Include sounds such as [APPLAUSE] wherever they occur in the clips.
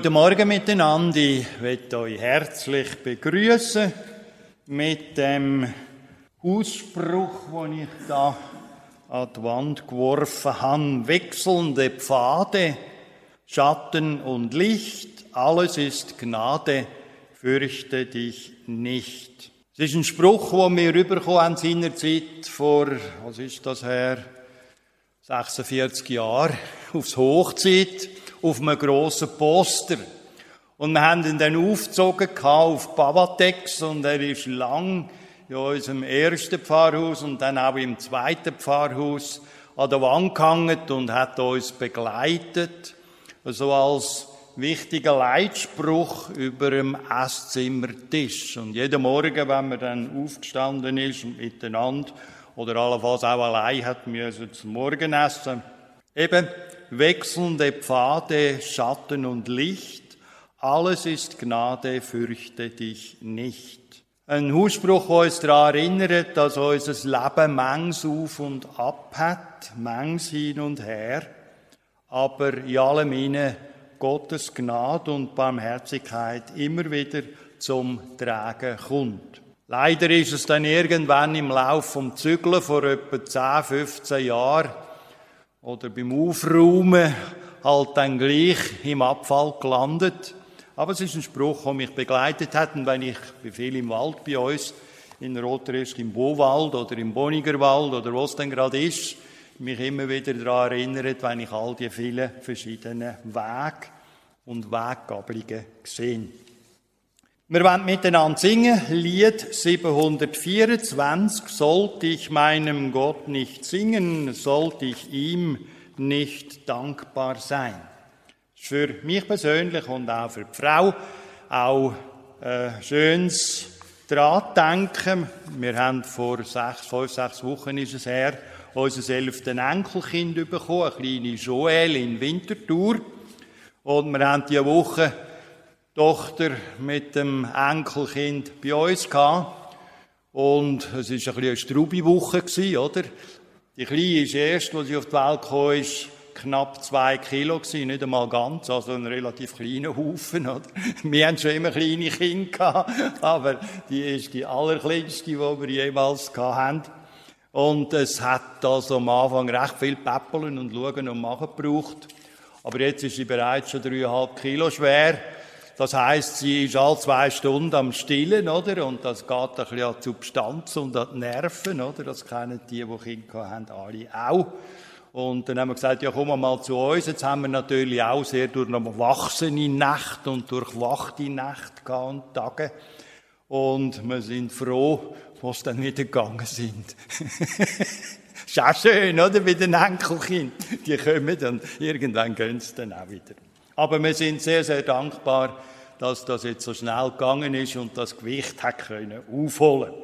Guten Morgen miteinander. Ich möchte euch herzlich begrüßen mit dem Ausspruch, den ich da an die Wand geworfen habe. Wechselnde Pfade, Schatten und Licht, alles ist Gnade, fürchte dich nicht. Es ist ein Spruch, den wir rübergekommen haben seinerzeit vor, was ist das her, 46 Jahren, aufs Hochzeit auf einem grossen Poster. Und wir haben ihn dann aufgezogen auf Bavatex und er ist lang in unserem ersten Pfarrhaus und dann auch im zweiten Pfarrhaus an der Wand gehangen und hat uns begleitet, so als wichtiger Leitspruch über dem Esszimmertisch. Und jeden Morgen, wenn man dann aufgestanden ist und miteinander oder allenfalls auch allein hat müssen zum Morgenessen, eben wechselnde Pfade, Schatten und Licht, alles ist Gnade, fürchte dich nicht. Ein Ausspruch, der uns daran erinnert, dass unser Leben mangs auf und ab hat, mangs hin und her, aber in allem inne Gottes Gnade und Barmherzigkeit immer wieder zum Tragen kommt. Leider ist es dann irgendwann im Lauf vom Zügeln vor etwa 10, 15 Jahren oder beim Aufräumen halt dann gleich im Abfall gelandet. Aber es ist ein Spruch, der mich begleitet hat. Und wenn ich bin viel im Wald bei uns, in Rotrisk im Bowald oder im Bonigerwald oder wo es denn gerade ist, mich immer wieder daran erinnert, wenn ich all die vielen verschiedenen Wege und Weggabelungen sehe. Wir wollen miteinander singen, Lied 724. Sollte ich meinem Gott nicht singen, sollte ich ihm nicht dankbar sein. Für mich persönlich und auch für die Frau auch ein schönes Dran Wir haben vor sechs, fünf, sechs Wochen ist es her, unser elften Enkelkind bekommen, eine kleine Joel in Winterthur. Und wir haben diese Woche Tochter mit dem Enkelkind bei uns gehabt. Und es war ein bisschen eine straube Woche, oder? Die Kleine ist erst, als sie auf die Welt kam, ist knapp zwei Kilo gewesen, nicht einmal ganz, also ein relativ kleiner Haufen, oder? [LAUGHS] Wir haben schon immer kleine Kinder gehabt, aber die ist die allerkleinste, die wir jemals gehabt haben. Und es hat also am Anfang recht viel Päppeln und Schauen und Machen gebraucht. Aber jetzt ist sie bereits schon dreieinhalb Kilo schwer. Das heißt, sie ist alle zwei Stunden am Stillen, oder? Und das geht ein bisschen an die Substanz und an die Nerven, oder? Das kennen die, die Kinder haben, alle auch. Und dann haben wir gesagt, ja, komm mal zu uns. Jetzt haben wir natürlich auch sehr durch eine wachsene Nacht und durchwachte Nacht gehabt und Tage. Und wir sind froh, was dann wieder gegangen sind. [LAUGHS] ist auch schön, oder? Bei den Enkelkind. Die kommen und irgendwann gehen sie dann auch wieder. Aber wir sind sehr, sehr dankbar, dass das jetzt so schnell gegangen ist und das Gewicht hat können aufholen.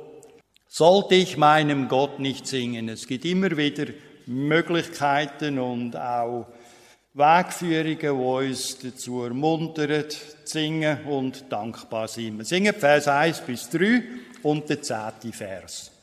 Sollte ich meinem Gott nicht singen? Es gibt immer wieder Möglichkeiten und auch Wegführungen, die uns dazu ermuntern, zu singen und dankbar sind. Wir singen Vers 1 bis 3 und der zehnte Vers.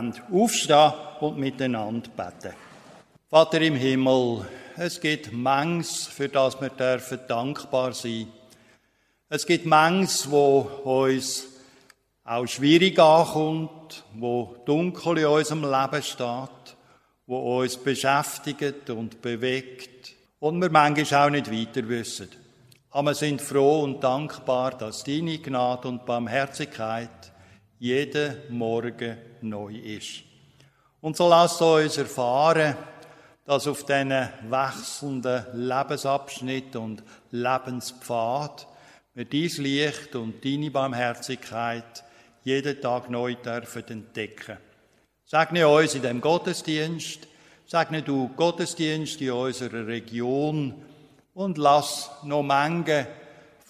Wollen aufstehen und miteinander beten. Vater im Himmel, es gibt Mangs, für das wir dürfen dankbar sein. Es gibt Mangs, wo uns auch schwierig ankommt, wo dunkel in unserem Leben steht, wo uns beschäftigt und bewegt und wir manchmal auch nicht weiter wissen. Aber wir sind froh und dankbar, dass deine Gnade und Barmherzigkeit jeden Morgen neu ist. Und so lasst uns erfahren, dass auf diesen wechselnden Lebensabschnitt und Lebenspfad wir dies Licht und deine Barmherzigkeit jeden Tag neu dürfen entdecken. Segne uns in dem Gottesdienst, segne du Gottesdienst in unserer Region und lass noch Menge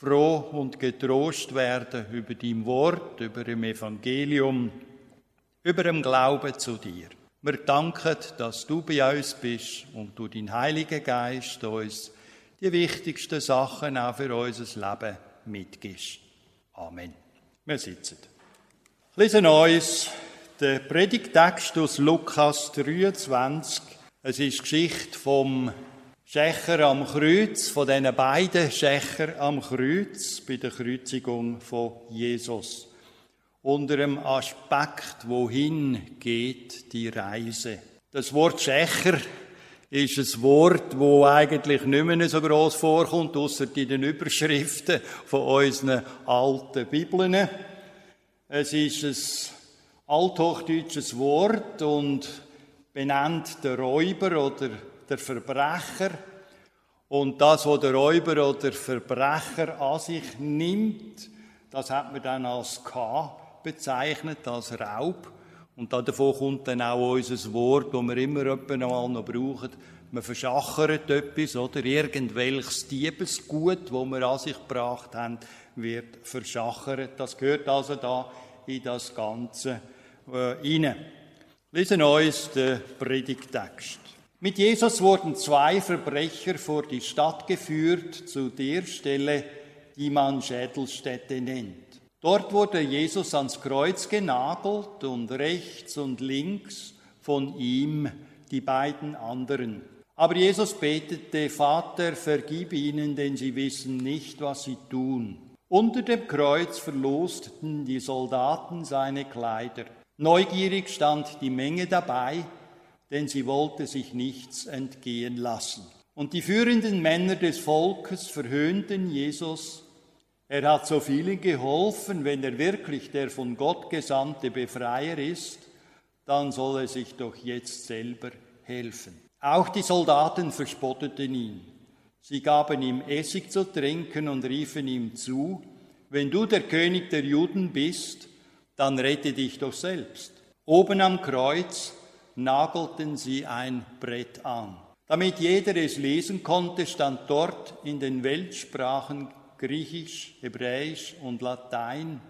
froh und getrost werden über dein Wort, über dem Evangelium, über dem Glauben zu dir. Wir danken, dass du bei uns bist und du dein Heiliger Geist uns die wichtigsten Sachen auch für unser Leben mitgibst. Amen. Wir sitzen. Ich lese uns den Predigtext aus Lukas 23. Es ist die Geschichte vom Schächer am Kreuz, von diesen beiden Schächer am Kreuz bei der Kreuzigung von Jesus. Unter dem Aspekt, wohin geht die Reise. Das Wort Schächer ist ein Wort, wo eigentlich nicht mehr so groß vorkommt, außer in den Überschriften von unseren alten Bibeln. Es ist ein althochdeutsches Wort und benennt den Räuber oder der Verbrecher. Und das, was der Räuber oder Verbrecher an sich nimmt, das hat man dann als K bezeichnet, als Raub. Und davon kommt dann auch unser Wort, das wir immer noch brauchen. Man verschachert etwas, oder? Irgendwelches Diebesgut, das wir an sich gebracht haben, wird verschachert. Das gehört also da in das Ganze äh, rein. Lesen uns den Predigtext. Mit Jesus wurden zwei Verbrecher vor die Stadt geführt, zu der Stelle, die man Schädelstätte nennt. Dort wurde Jesus ans Kreuz genagelt und rechts und links von ihm die beiden anderen. Aber Jesus betete, Vater, vergib ihnen, denn sie wissen nicht, was sie tun. Unter dem Kreuz verlosteten die Soldaten seine Kleider. Neugierig stand die Menge dabei, denn sie wollte sich nichts entgehen lassen. Und die führenden Männer des Volkes verhöhnten Jesus er hat so vielen geholfen, wenn er wirklich der von Gott gesandte Befreier ist, dann soll er sich doch jetzt selber helfen. Auch die Soldaten verspotteten ihn. Sie gaben ihm Essig zu trinken und riefen ihm zu, wenn du der König der Juden bist, dann rette dich doch selbst. Oben am Kreuz nagelten sie ein Brett an. Damit jeder es lesen konnte, stand dort in den Weltsprachen Griechisch, Hebräisch und Latein.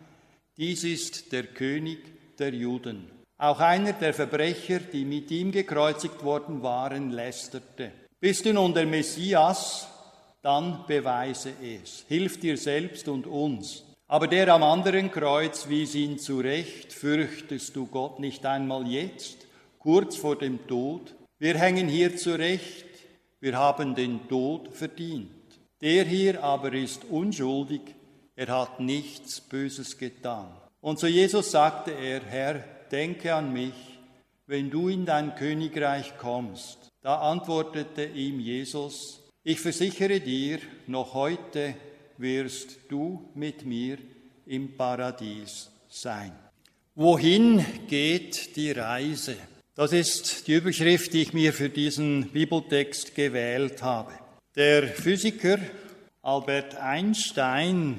Dies ist der König der Juden. Auch einer der Verbrecher, die mit ihm gekreuzigt worden waren, lästerte. Bist du nun der Messias? Dann beweise es. Hilf dir selbst und uns. Aber der am anderen Kreuz wies ihn zurecht. Fürchtest du Gott nicht einmal jetzt, kurz vor dem Tod? Wir hängen hier zurecht. Wir haben den Tod verdient. Der hier aber ist unschuldig, er hat nichts Böses getan. Und zu Jesus sagte er, Herr, denke an mich, wenn du in dein Königreich kommst. Da antwortete ihm Jesus, ich versichere dir, noch heute wirst du mit mir im Paradies sein. Wohin geht die Reise? Das ist die Überschrift, die ich mir für diesen Bibeltext gewählt habe. Der Physiker Albert Einstein,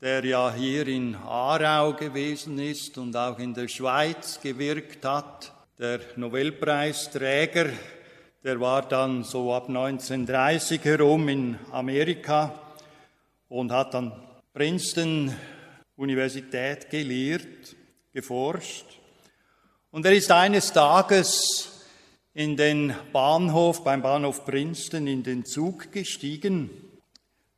der ja hier in Aarau gewesen ist und auch in der Schweiz gewirkt hat, der Nobelpreisträger, der war dann so ab 1930 herum in Amerika und hat an Princeton Universität gelehrt, geforscht. Und er ist eines Tages in den Bahnhof, beim Bahnhof Princeton in den Zug gestiegen.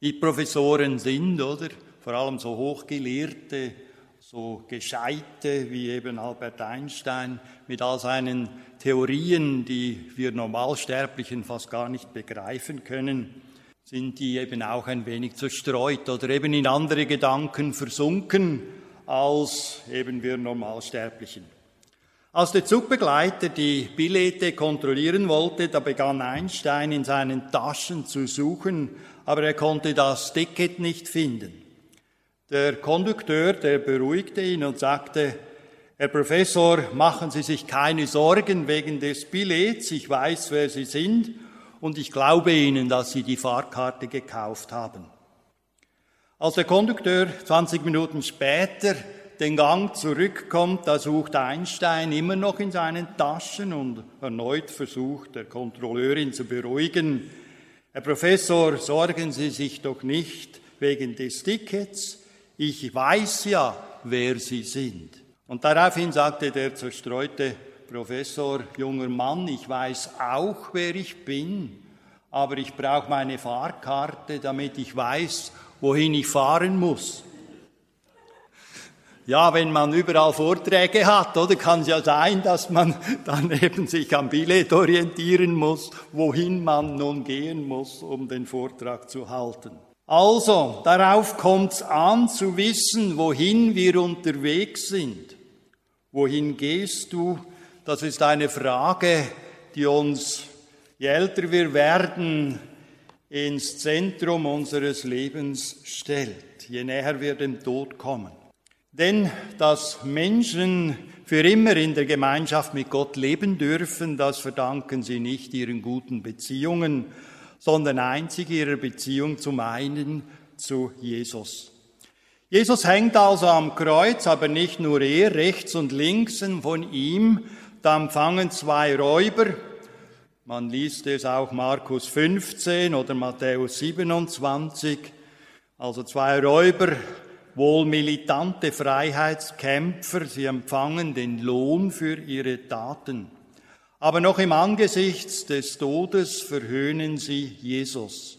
Die Professoren sind, oder? Vor allem so hochgelehrte, so gescheite wie eben Albert Einstein mit all seinen Theorien, die wir Normalsterblichen fast gar nicht begreifen können, sind die eben auch ein wenig zerstreut oder eben in andere Gedanken versunken als eben wir Normalsterblichen. Als der Zugbegleiter die Billette kontrollieren wollte, da begann Einstein in seinen Taschen zu suchen, aber er konnte das Ticket nicht finden. Der Kondukteur, der beruhigte ihn und sagte, Herr Professor, machen Sie sich keine Sorgen wegen des Billets, ich weiß, wer Sie sind und ich glaube Ihnen, dass Sie die Fahrkarte gekauft haben. Als der Kondukteur 20 Minuten später den Gang zurückkommt, da sucht Einstein immer noch in seinen Taschen und erneut versucht der Kontrolleur ihn zu beruhigen. Herr Professor, sorgen Sie sich doch nicht wegen des Tickets. Ich weiß ja, wer Sie sind. Und daraufhin sagte der zerstreute Professor, junger Mann, ich weiß auch, wer ich bin, aber ich brauche meine Fahrkarte, damit ich weiß, wohin ich fahren muss. Ja, wenn man überall Vorträge hat, oder kann es ja sein, dass man [LAUGHS] dann eben sich am Billett orientieren muss, wohin man nun gehen muss, um den Vortrag zu halten. Also, darauf kommt es an zu wissen, wohin wir unterwegs sind. Wohin gehst du? Das ist eine Frage, die uns, je älter wir werden, ins Zentrum unseres Lebens stellt, je näher wir dem Tod kommen. Denn dass Menschen für immer in der Gemeinschaft mit Gott leben dürfen, das verdanken sie nicht ihren guten Beziehungen, sondern einzig ihrer Beziehung zum einen zu Jesus. Jesus hängt also am Kreuz, aber nicht nur er, rechts und links von ihm, da empfangen zwei Räuber, man liest es auch Markus 15 oder Matthäus 27. Also zwei Räuber, wohl militante Freiheitskämpfer, sie empfangen den Lohn für ihre Taten. Aber noch im Angesicht des Todes verhöhnen sie Jesus.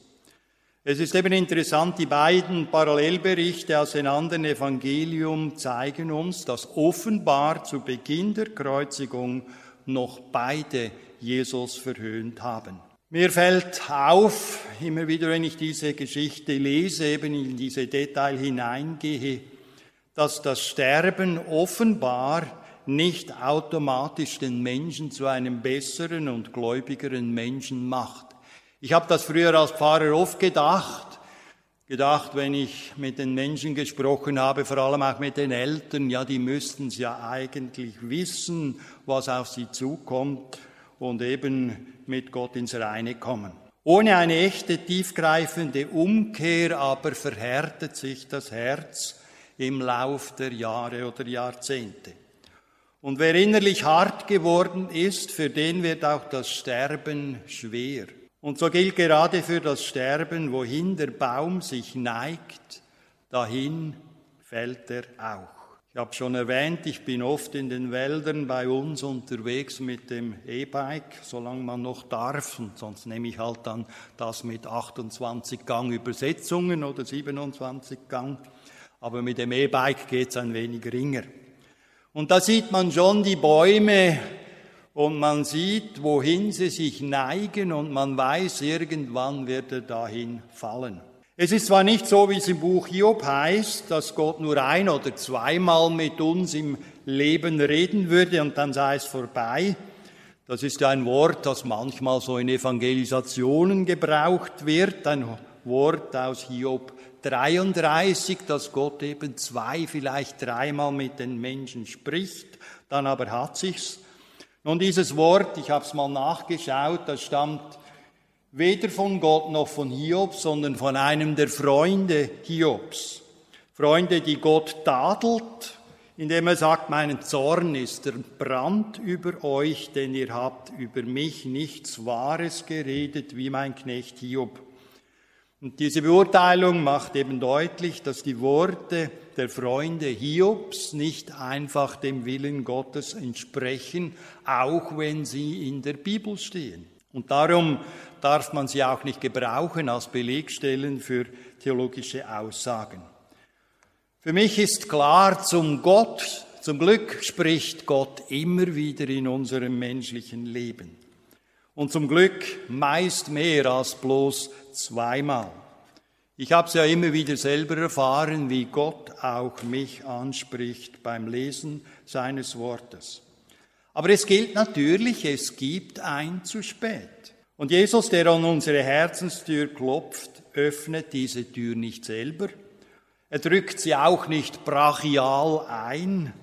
Es ist eben interessant, die beiden Parallelberichte aus den anderen Evangelium zeigen uns, dass offenbar zu Beginn der Kreuzigung noch beide Jesus verhöhnt haben. Mir fällt auf, immer wieder, wenn ich diese Geschichte lese, eben in diese Detail hineingehe, dass das Sterben offenbar nicht automatisch den Menschen zu einem besseren und gläubigeren Menschen macht. Ich habe das früher als Pfarrer oft gedacht, gedacht, wenn ich mit den Menschen gesprochen habe, vor allem auch mit den Eltern, ja, die müssten es ja eigentlich wissen, was auf sie zukommt und eben mit Gott ins Reine kommen. Ohne eine echte tiefgreifende Umkehr aber verhärtet sich das Herz im Lauf der Jahre oder Jahrzehnte. Und wer innerlich hart geworden ist, für den wird auch das Sterben schwer. Und so gilt gerade für das Sterben, wohin der Baum sich neigt, dahin fällt er auch. Ich habe schon erwähnt, ich bin oft in den Wäldern bei uns unterwegs mit dem E-Bike, solange man noch darf. Und sonst nehme ich halt dann das mit 28 Gang Übersetzungen oder 27 Gang. Aber mit dem E-Bike geht es ein wenig ringer. Und da sieht man schon die Bäume und man sieht, wohin sie sich neigen und man weiß, irgendwann wird er dahin fallen. Es ist zwar nicht so, wie es im Buch Hiob heißt, dass Gott nur ein oder zweimal mit uns im Leben reden würde und dann sei es vorbei. Das ist ein Wort, das manchmal so in Evangelisationen gebraucht wird, ein Wort aus Hiob 33, dass Gott eben zwei, vielleicht dreimal mit den Menschen spricht, dann aber hat sich's. Nun dieses Wort, ich habe es mal nachgeschaut, das stammt weder von Gott noch von Hiob, sondern von einem der Freunde Hiobs. Freunde, die Gott tadelt, indem er sagt, mein Zorn ist der Brand über euch, denn ihr habt über mich nichts Wahres geredet, wie mein Knecht Hiob. Und diese Beurteilung macht eben deutlich, dass die Worte der Freunde Hiobs nicht einfach dem Willen Gottes entsprechen, auch wenn sie in der Bibel stehen. Und darum darf man sie auch nicht gebrauchen als Belegstellen für theologische Aussagen. Für mich ist klar, zum Gott, zum Glück spricht Gott immer wieder in unserem menschlichen Leben. Und zum Glück meist mehr als bloß zweimal. Ich habe es ja immer wieder selber erfahren, wie Gott auch mich anspricht beim Lesen seines Wortes. Aber es gilt natürlich, es gibt ein zu spät. Und Jesus, der an unsere Herzenstür klopft, öffnet diese Tür nicht selber. Er drückt sie auch nicht brachial ein.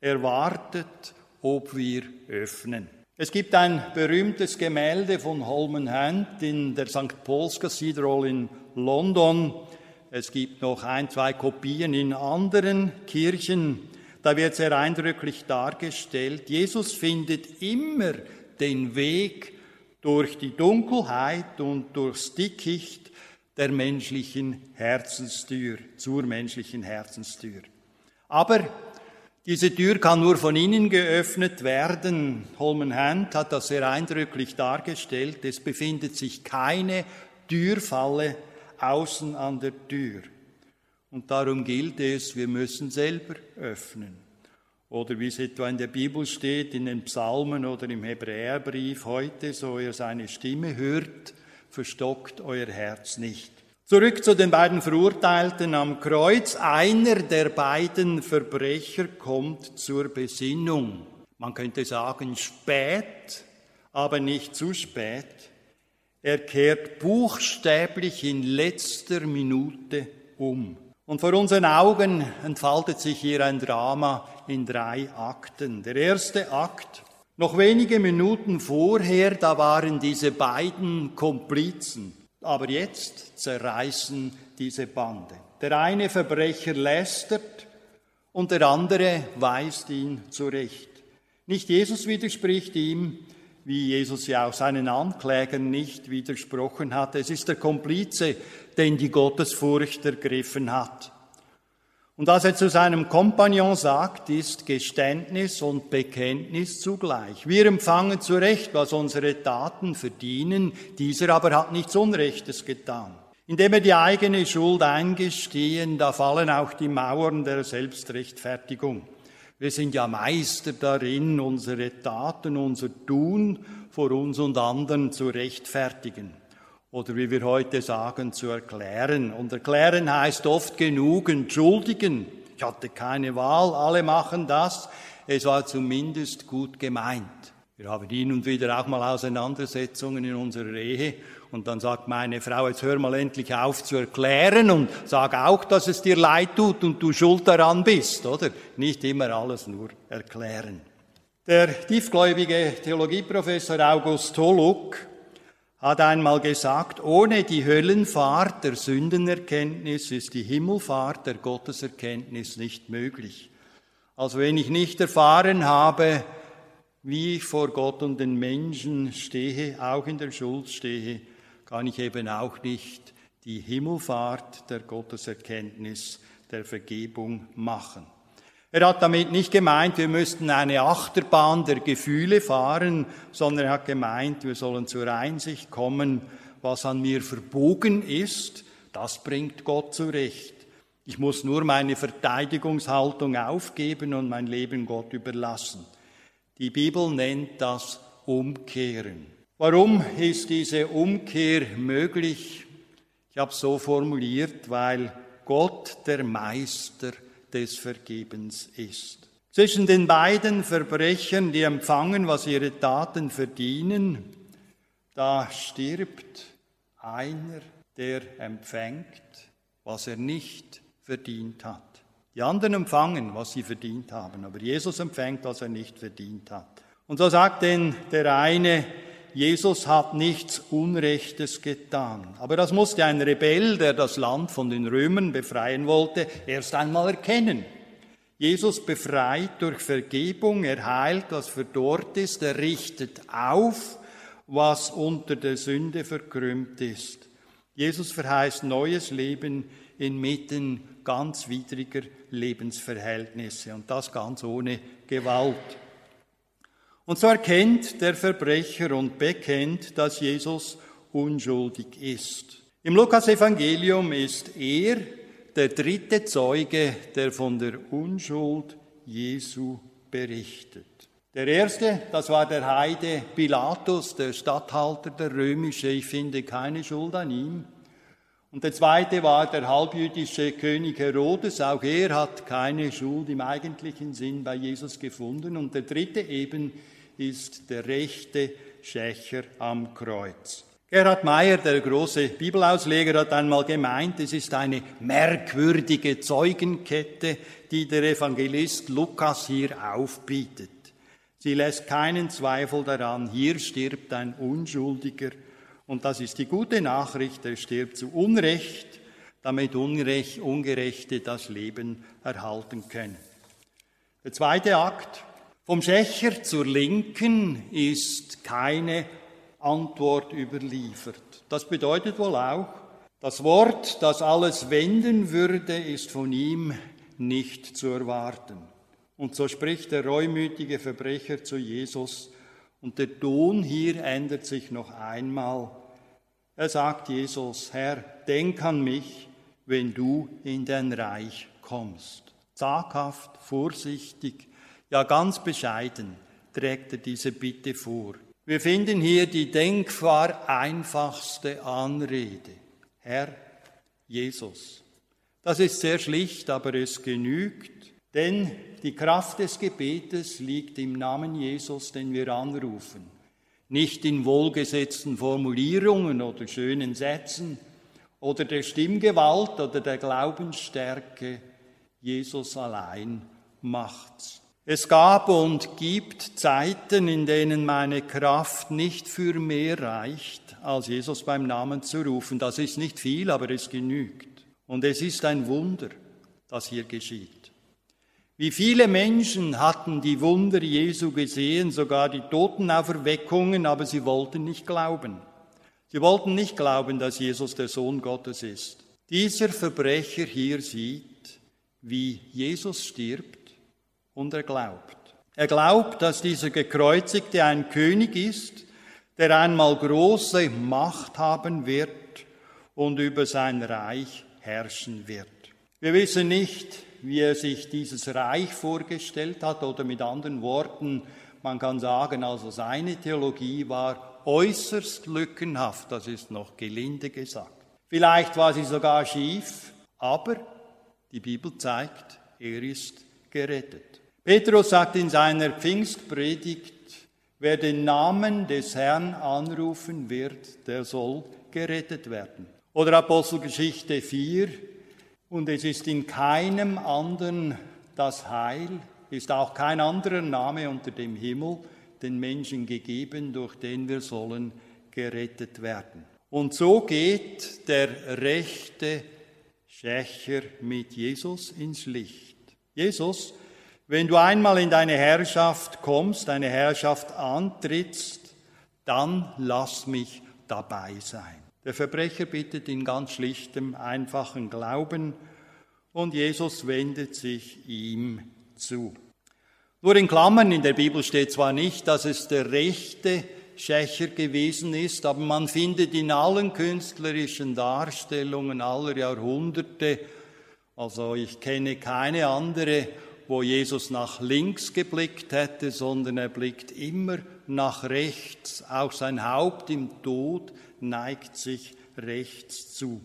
Er wartet, ob wir öffnen. Es gibt ein berühmtes Gemälde von Holman Hunt in der St. Paul's Cathedral in London. Es gibt noch ein, zwei Kopien in anderen Kirchen. Da wird sehr eindrücklich dargestellt, Jesus findet immer den Weg durch die Dunkelheit und durchs Dickicht der menschlichen Herzenstür, zur menschlichen Herzenstür. Aber diese Tür kann nur von innen geöffnet werden. Holman Hand hat das sehr eindrücklich dargestellt. Es befindet sich keine Türfalle außen an der Tür. Und darum gilt es, wir müssen selber öffnen. Oder wie es etwa in der Bibel steht, in den Psalmen oder im Hebräerbrief heute, so ihr seine Stimme hört, verstockt euer Herz nicht. Zurück zu den beiden Verurteilten am Kreuz. Einer der beiden Verbrecher kommt zur Besinnung. Man könnte sagen, spät, aber nicht zu spät. Er kehrt buchstäblich in letzter Minute um. Und vor unseren Augen entfaltet sich hier ein Drama in drei Akten. Der erste Akt, noch wenige Minuten vorher, da waren diese beiden Komplizen. Aber jetzt zerreißen diese Bande. Der eine Verbrecher lästert und der andere weist ihn zurecht. Nicht Jesus widerspricht ihm, wie Jesus ja auch seinen Anklägern nicht widersprochen hat. Es ist der Komplize, den die Gottesfurcht ergriffen hat. Und was er zu seinem Kompagnon sagt, ist Geständnis und Bekenntnis zugleich. Wir empfangen zu Recht, was unsere Taten verdienen, dieser aber hat nichts Unrechtes getan. Indem er die eigene Schuld eingestehen, da fallen auch die Mauern der Selbstrechtfertigung. Wir sind ja Meister darin, unsere Taten, unser Tun vor uns und anderen zu rechtfertigen. Oder wie wir heute sagen, zu erklären. Und erklären heißt oft genug entschuldigen. Ich hatte keine Wahl, alle machen das. Es war zumindest gut gemeint. Wir haben hin und wieder auch mal Auseinandersetzungen in unserer Ehe und dann sagt meine Frau, jetzt hör mal endlich auf zu erklären und sag auch, dass es dir leid tut und du schuld daran bist, oder? Nicht immer alles nur erklären. Der tiefgläubige Theologieprofessor August Holluck hat einmal gesagt, ohne die Höllenfahrt der Sündenerkenntnis ist die Himmelfahrt der Gotteserkenntnis nicht möglich. Also wenn ich nicht erfahren habe, wie ich vor Gott und den Menschen stehe, auch in der Schuld stehe, kann ich eben auch nicht die Himmelfahrt der Gotteserkenntnis, der Vergebung machen. Er hat damit nicht gemeint, wir müssten eine Achterbahn der Gefühle fahren, sondern er hat gemeint, wir sollen zur Einsicht kommen, was an mir verbogen ist, das bringt Gott zurecht. Ich muss nur meine Verteidigungshaltung aufgeben und mein Leben Gott überlassen. Die Bibel nennt das Umkehren. Warum ist diese Umkehr möglich? Ich habe es so formuliert, weil Gott der Meister des Vergebens ist. Zwischen den beiden Verbrechern, die empfangen, was ihre Taten verdienen, da stirbt einer, der empfängt, was er nicht verdient hat. Die anderen empfangen, was sie verdient haben, aber Jesus empfängt, was er nicht verdient hat. Und so sagt denn der eine, Jesus hat nichts Unrechtes getan. Aber das musste ein Rebell, der das Land von den Römern befreien wollte, erst einmal erkennen. Jesus befreit durch Vergebung, er heilt, was verdorrt ist, er richtet auf, was unter der Sünde verkrümmt ist. Jesus verheißt neues Leben inmitten ganz widriger Lebensverhältnisse und das ganz ohne Gewalt. Und so erkennt der Verbrecher und bekennt, dass Jesus unschuldig ist. Im Lukas-Evangelium ist er der dritte Zeuge, der von der Unschuld Jesu berichtet. Der erste, das war der Heide Pilatus, der Statthalter der römische, ich finde keine Schuld an ihm. Und der zweite war der halbjüdische König Herodes, auch er hat keine Schuld im eigentlichen Sinn bei Jesus gefunden. Und der dritte eben ist der rechte Schächer am Kreuz. Gerhard Meyer, der große Bibelausleger, hat einmal gemeint, es ist eine merkwürdige Zeugenkette, die der Evangelist Lukas hier aufbietet. Sie lässt keinen Zweifel daran, hier stirbt ein Unschuldiger. Und das ist die gute Nachricht, er stirbt zu Unrecht, damit Unrecht, Ungerechte das Leben erhalten können. Der zweite Akt, vom Schächer zur Linken ist keine Antwort überliefert. Das bedeutet wohl auch, das Wort, das alles wenden würde, ist von ihm nicht zu erwarten. Und so spricht der reumütige Verbrecher zu Jesus. Und der Ton hier ändert sich noch einmal. Er sagt Jesus, Herr, denk an mich, wenn du in dein Reich kommst. Zaghaft, vorsichtig, ja ganz bescheiden trägt er diese Bitte vor. Wir finden hier die denkbar einfachste Anrede. Herr Jesus. Das ist sehr schlicht, aber es genügt, denn die Kraft des Gebetes liegt im Namen Jesus, den wir anrufen. Nicht in wohlgesetzten Formulierungen oder schönen Sätzen oder der Stimmgewalt oder der Glaubensstärke. Jesus allein macht's. Es gab und gibt Zeiten, in denen meine Kraft nicht für mehr reicht, als Jesus beim Namen zu rufen. Das ist nicht viel, aber es genügt. Und es ist ein Wunder, das hier geschieht. Wie viele Menschen hatten die Wunder Jesu gesehen, sogar die Totenauferweckungen, aber sie wollten nicht glauben. Sie wollten nicht glauben, dass Jesus der Sohn Gottes ist. Dieser Verbrecher hier sieht, wie Jesus stirbt und er glaubt. Er glaubt, dass dieser Gekreuzigte ein König ist, der einmal große Macht haben wird und über sein Reich herrschen wird. Wir wissen nicht, wie er sich dieses Reich vorgestellt hat oder mit anderen Worten, man kann sagen, also seine Theologie war äußerst lückenhaft, das ist noch gelinde gesagt. Vielleicht war sie sogar schief, aber die Bibel zeigt, er ist gerettet. Petrus sagt in seiner Pfingstpredigt, wer den Namen des Herrn anrufen wird, der soll gerettet werden. Oder Apostelgeschichte 4, und es ist in keinem anderen das Heil, ist auch kein anderer Name unter dem Himmel den Menschen gegeben, durch den wir sollen gerettet werden. Und so geht der rechte Schächer mit Jesus ins Licht. Jesus wenn du einmal in deine Herrschaft kommst, deine Herrschaft antrittst, dann lass mich dabei sein. Der Verbrecher bittet in ganz schlichtem, einfachen Glauben und Jesus wendet sich ihm zu. Nur in Klammern in der Bibel steht zwar nicht, dass es der rechte Schächer gewesen ist, aber man findet in allen künstlerischen Darstellungen aller Jahrhunderte, also ich kenne keine andere wo Jesus nach links geblickt hätte, sondern er blickt immer nach rechts. Auch sein Haupt im Tod neigt sich rechts zu.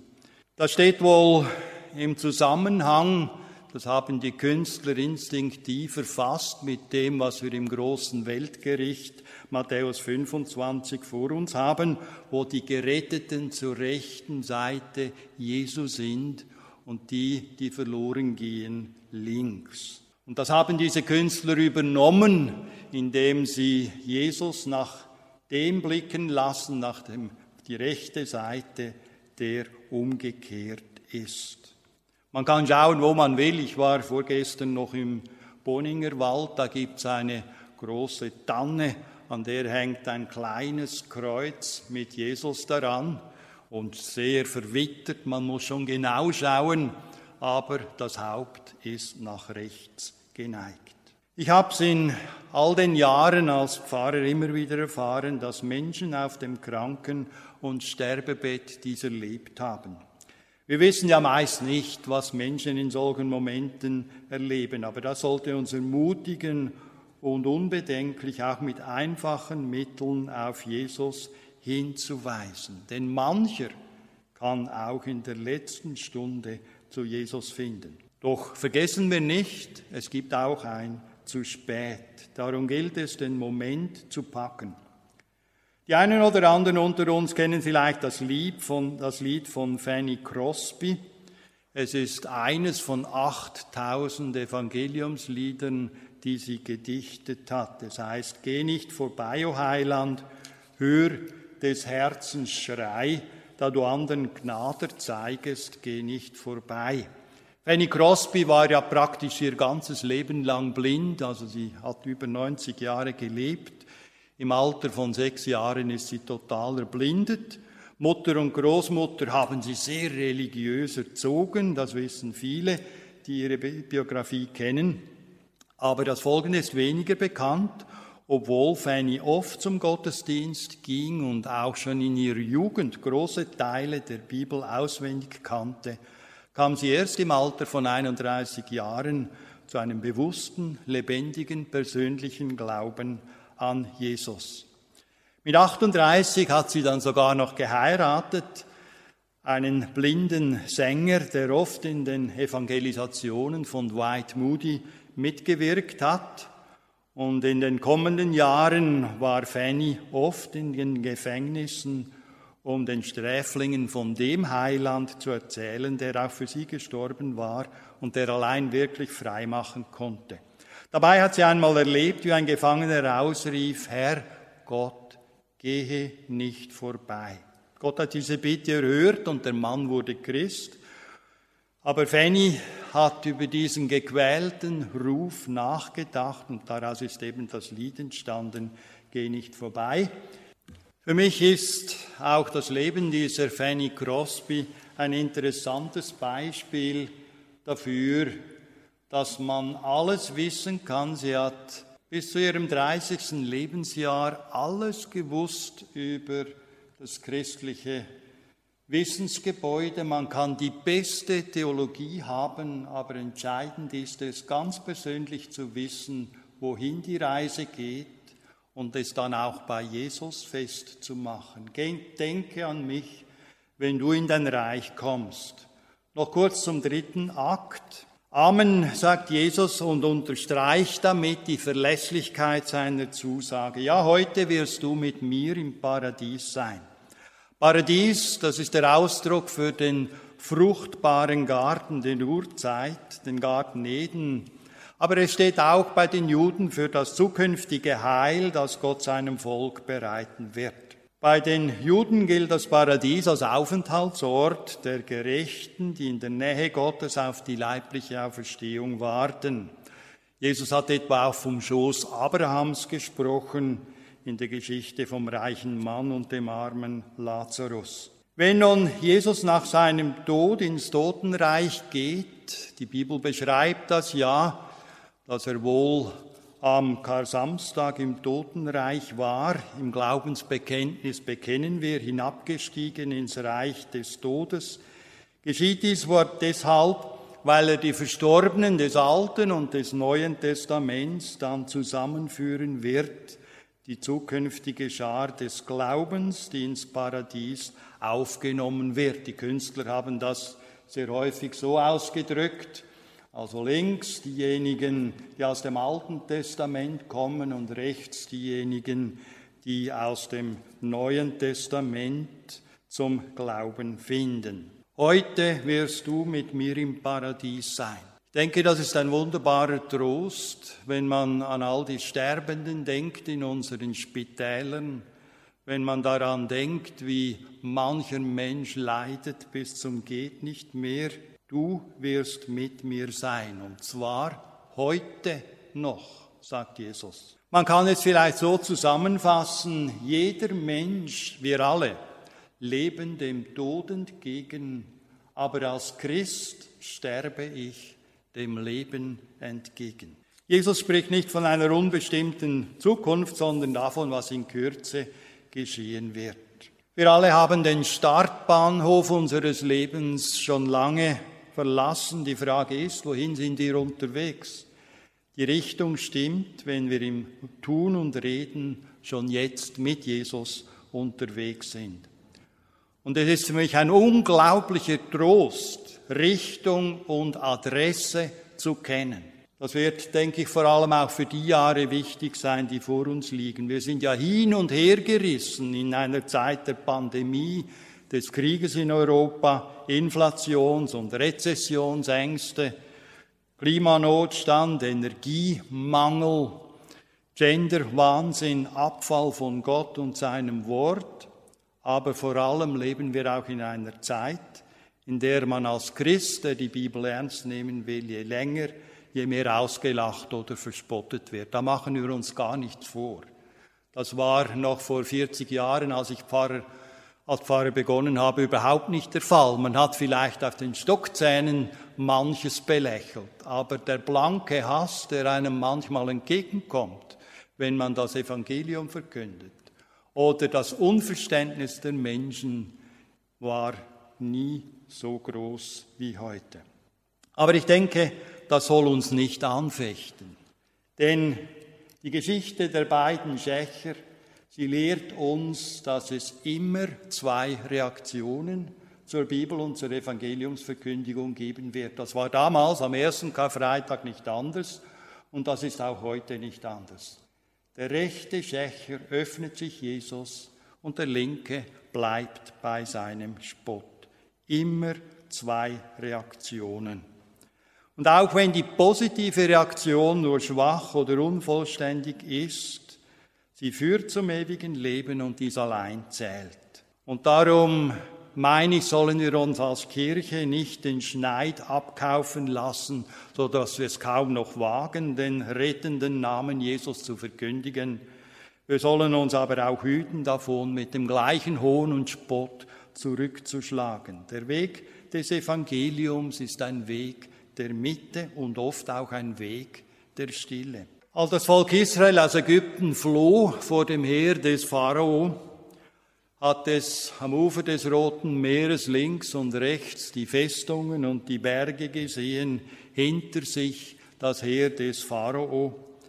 Das steht wohl im Zusammenhang, das haben die Künstler instinktiv erfasst mit dem, was wir im großen Weltgericht Matthäus 25 vor uns haben, wo die Geretteten zur rechten Seite Jesu sind und die, die verloren gehen, links. Und das haben diese Künstler übernommen, indem sie Jesus nach dem blicken lassen, nach dem, die rechte Seite, der umgekehrt ist. Man kann schauen, wo man will. Ich war vorgestern noch im Boninger Wald, da gibt es eine große Tanne, an der hängt ein kleines Kreuz mit Jesus daran und sehr verwittert. Man muss schon genau schauen, aber das Haupt ist nach rechts geneigt. Ich habe es in all den Jahren als Pfarrer immer wieder erfahren, dass Menschen auf dem Kranken- und Sterbebett dies erlebt haben. Wir wissen ja meist nicht, was Menschen in solchen Momenten erleben, aber das sollte uns ermutigen und unbedenklich auch mit einfachen Mitteln auf Jesus hinzuweisen. Denn mancher kann auch in der letzten Stunde zu Jesus finden. Doch vergessen wir nicht, es gibt auch ein zu spät. Darum gilt es, den Moment zu packen. Die einen oder anderen unter uns kennen vielleicht das Lied von, das Lied von Fanny Crosby. Es ist eines von 8000 Evangeliumsliedern, die sie gedichtet hat. Es heißt, geh nicht vorbei, o Heiland, hör des Herzens Schrei, da du anderen Gnader zeigest, geh nicht vorbei. Fanny Crosby war ja praktisch ihr ganzes Leben lang blind, also sie hat über 90 Jahre gelebt. Im Alter von sechs Jahren ist sie total erblindet. Mutter und Großmutter haben sie sehr religiös erzogen, das wissen viele, die ihre Biografie kennen. Aber das Folgende ist weniger bekannt, obwohl Fanny oft zum Gottesdienst ging und auch schon in ihrer Jugend große Teile der Bibel auswendig kannte, kam sie erst im Alter von 31 Jahren zu einem bewussten, lebendigen, persönlichen Glauben an Jesus. Mit 38 hat sie dann sogar noch geheiratet, einen blinden Sänger, der oft in den Evangelisationen von Dwight Moody mitgewirkt hat. Und in den kommenden Jahren war Fanny oft in den Gefängnissen, um den Sträflingen von dem Heiland zu erzählen, der auch für sie gestorben war und der allein wirklich frei machen konnte. Dabei hat sie einmal erlebt, wie ein Gefangener ausrief, Herr Gott, gehe nicht vorbei. Gott hat diese Bitte erhört und der Mann wurde Christ. Aber Fanny hat über diesen gequälten Ruf nachgedacht und daraus ist eben das Lied entstanden, Geh nicht vorbei. Für mich ist auch das Leben dieser Fanny Crosby ein interessantes Beispiel dafür, dass man alles wissen kann. Sie hat bis zu ihrem 30. Lebensjahr alles gewusst über das christliche Wissensgebäude. Man kann die beste Theologie haben, aber entscheidend ist es, ganz persönlich zu wissen, wohin die Reise geht und es dann auch bei Jesus festzumachen. Denke an mich, wenn du in dein Reich kommst. Noch kurz zum dritten Akt. Amen, sagt Jesus und unterstreicht damit die Verlässlichkeit seiner Zusage. Ja, heute wirst du mit mir im Paradies sein. Paradies, das ist der Ausdruck für den fruchtbaren Garten der Urzeit, den Garten Eden. Aber es steht auch bei den Juden für das zukünftige Heil, das Gott seinem Volk bereiten wird. Bei den Juden gilt das Paradies als Aufenthaltsort der Gerechten, die in der Nähe Gottes auf die leibliche Auferstehung warten. Jesus hat etwa auch vom Schoß Abrahams gesprochen in der Geschichte vom reichen Mann und dem armen Lazarus. Wenn nun Jesus nach seinem Tod ins Totenreich geht, die Bibel beschreibt das ja, dass er wohl am Kar-Samstag im Totenreich war. Im Glaubensbekenntnis bekennen wir, hinabgestiegen ins Reich des Todes. Geschieht dies Wort deshalb, weil er die Verstorbenen des Alten und des Neuen Testaments dann zusammenführen wird, die zukünftige Schar des Glaubens, die ins Paradies aufgenommen wird. Die Künstler haben das sehr häufig so ausgedrückt, also links diejenigen, die aus dem Alten Testament kommen und rechts diejenigen, die aus dem Neuen Testament zum Glauben finden. Heute wirst du mit mir im Paradies sein. Ich denke, das ist ein wunderbarer Trost, wenn man an all die Sterbenden denkt in unseren Spitälern, wenn man daran denkt, wie mancher Mensch leidet bis zum geht nicht mehr Du wirst mit mir sein, und zwar heute noch, sagt Jesus. Man kann es vielleicht so zusammenfassen, jeder Mensch, wir alle, leben dem Tod entgegen, aber als Christ sterbe ich dem Leben entgegen. Jesus spricht nicht von einer unbestimmten Zukunft, sondern davon, was in Kürze geschehen wird. Wir alle haben den Startbahnhof unseres Lebens schon lange verlassen. Die Frage ist, wohin sind wir unterwegs? Die Richtung stimmt, wenn wir im Tun und Reden schon jetzt mit Jesus unterwegs sind. Und es ist für mich ein unglaublicher Trost, Richtung und Adresse zu kennen. Das wird, denke ich, vor allem auch für die Jahre wichtig sein, die vor uns liegen. Wir sind ja hin und her gerissen in einer Zeit der Pandemie, des Krieges in Europa, Inflations- und Rezessionsängste, Klimanotstand, Energiemangel, Genderwahnsinn, Abfall von Gott und seinem Wort. Aber vor allem leben wir auch in einer Zeit, in der man als Christ, der die Bibel ernst nehmen will, je länger je mehr ausgelacht oder verspottet wird. Da machen wir uns gar nichts vor. Das war noch vor 40 Jahren, als ich Pfarrer, als Pfarrer begonnen habe, überhaupt nicht der Fall. Man hat vielleicht auf den Stockzähnen manches belächelt, aber der blanke Hass, der einem manchmal entgegenkommt, wenn man das Evangelium verkündet, oder das Unverständnis der Menschen war nie so groß wie heute. Aber ich denke, das soll uns nicht anfechten. Denn die Geschichte der beiden Schächer, sie lehrt uns, dass es immer zwei Reaktionen zur Bibel und zur Evangeliumsverkündigung geben wird. Das war damals am ersten Karfreitag nicht anders und das ist auch heute nicht anders. Der rechte Schächer öffnet sich Jesus und der linke bleibt bei seinem Spott. Immer zwei Reaktionen. Und auch wenn die positive Reaktion nur schwach oder unvollständig ist, sie führt zum ewigen Leben und dies allein zählt. Und darum meine ich, sollen wir uns als Kirche nicht den Schneid abkaufen lassen, so dass wir es kaum noch wagen, den rettenden Namen Jesus zu verkündigen. Wir sollen uns aber auch hüten davon, mit dem gleichen Hohn und Spott zurückzuschlagen. Der Weg des Evangeliums ist ein Weg der Mitte und oft auch ein Weg der Stille. Als das Volk Israel aus Ägypten floh vor dem Heer des Pharao, hat es am Ufer des Roten Meeres links und rechts die Festungen und die Berge gesehen, hinter sich das Heer des Pharao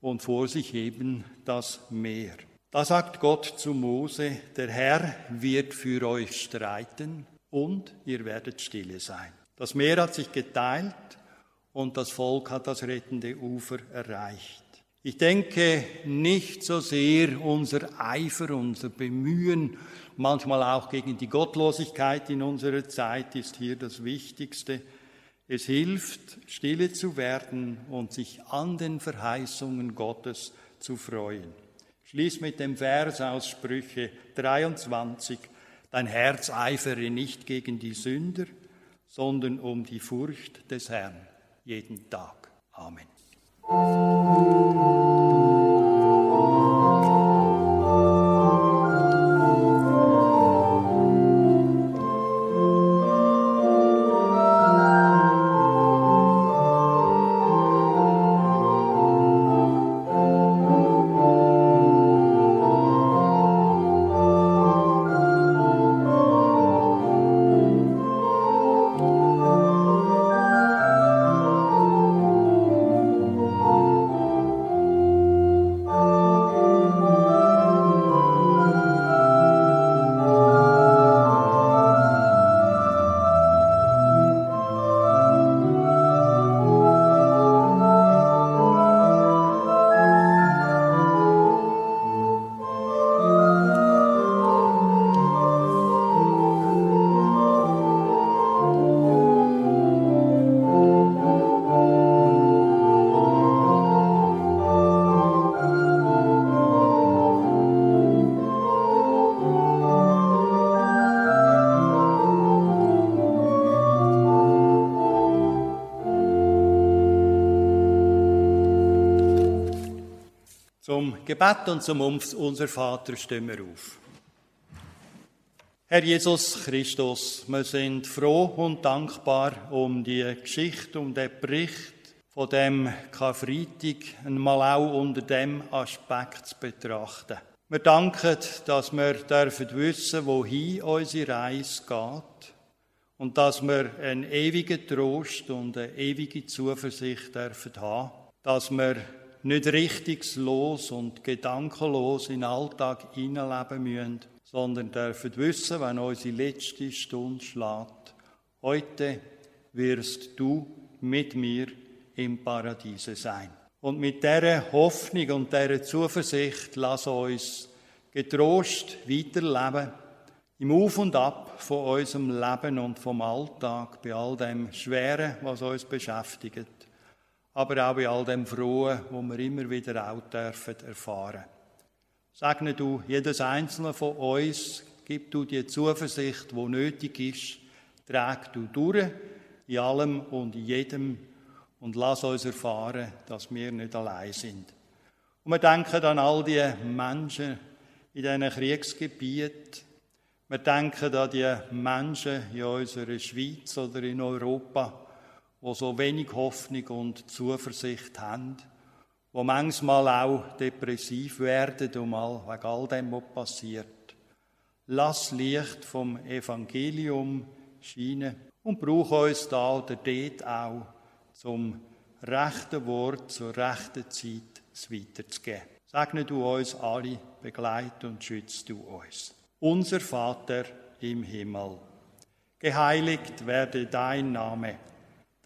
und vor sich eben das Meer. Da sagt Gott zu Mose, der Herr wird für euch streiten und ihr werdet stille sein. Das Meer hat sich geteilt und das Volk hat das rettende Ufer erreicht. Ich denke nicht so sehr unser Eifer, unser Bemühen, manchmal auch gegen die Gottlosigkeit in unserer Zeit ist hier das Wichtigste. Es hilft, stille zu werden und sich an den Verheißungen Gottes zu freuen. Schließ mit dem Vers aus Sprüche 23. Dein Herz eifere nicht gegen die Sünder, sondern um die Furcht des Herrn jeden Tag. Amen. Thank you. Gebet und zum Unser Vater stimmen wir auf. Herr Jesus Christus, wir sind froh und dankbar um die Geschichte, um den Bericht von dem Karfreitag einmal auch unter dem Aspekt zu betrachten. Wir danken, dass wir dürfen wissen, wohin unsere Reise geht und dass wir einen ewigen Trost und eine ewige Zuversicht dürfen haben, dass wir nicht richtungslos und gedankenlos in den Alltag hineinleben müssen, sondern dürfen wissen, wenn unsere letzte Stunde schlägt, heute wirst du mit mir im Paradiese sein. Und mit dieser Hoffnung und dieser Zuversicht lass uns getrost weiterleben im Auf und Ab von unserem Leben und vom Alltag, bei all dem Schweren, was uns beschäftigt, aber auch bei all dem Frohen, wo wir immer wieder auch dürfen erfahren. Segne du jedes einzelne von uns, gib du die Zuversicht, wo nötig ist, trag du durch in allem und in jedem und lass uns erfahren, dass wir nicht allein sind. Und wir denken an all die Menschen in diesen Kriegsgebieten, wir denken an die Menschen in unserer Schweiz oder in Europa, wo so wenig Hoffnung und Zuversicht haben, wo manchmal auch depressiv werden und mal wegen all dem, was passiert. Lass Licht vom Evangelium scheinen und brauch uns da oder dort auch zum rechten Wort zur rechten Zeit es weiterzugeben. Segne du uns alle, begleite und schütze du uns unser Vater im Himmel. Geheiligt werde dein Name,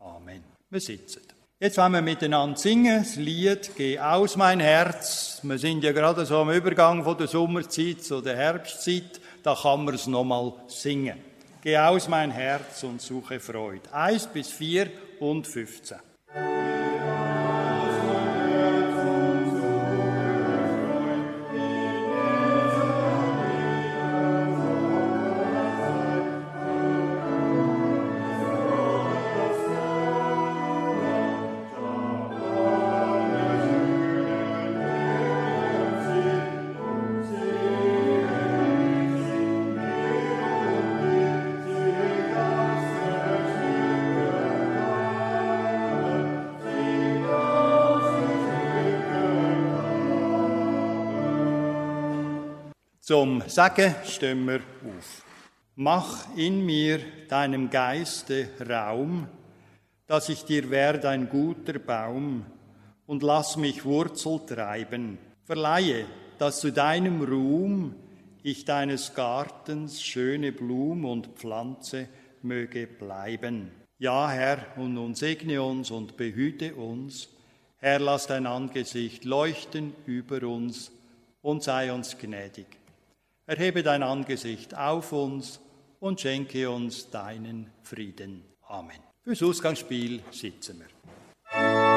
Amen. Wir sitzen. Jetzt wollen wir miteinander singen, das Lied Geh aus mein Herz. Wir sind ja gerade so am Übergang von der Sommerzeit zu der Herbstzeit, da kann man es nochmal singen. Geh aus mein Herz und suche Freude. Eins bis vier und fünfzehn. Zum Sagen stehen wir auf. Mach in mir deinem Geiste Raum, dass ich dir werde ein guter Baum und lass mich Wurzel treiben. Verleihe, dass zu deinem Ruhm ich deines Gartens schöne Blum und Pflanze möge bleiben. Ja, Herr, und nun segne uns und behüte uns. Herr, lass dein Angesicht leuchten über uns und sei uns gnädig erhebe dein Angesicht auf uns und schenke uns deinen Frieden. Amen. Fürs Ausgangsspiel sitzen wir.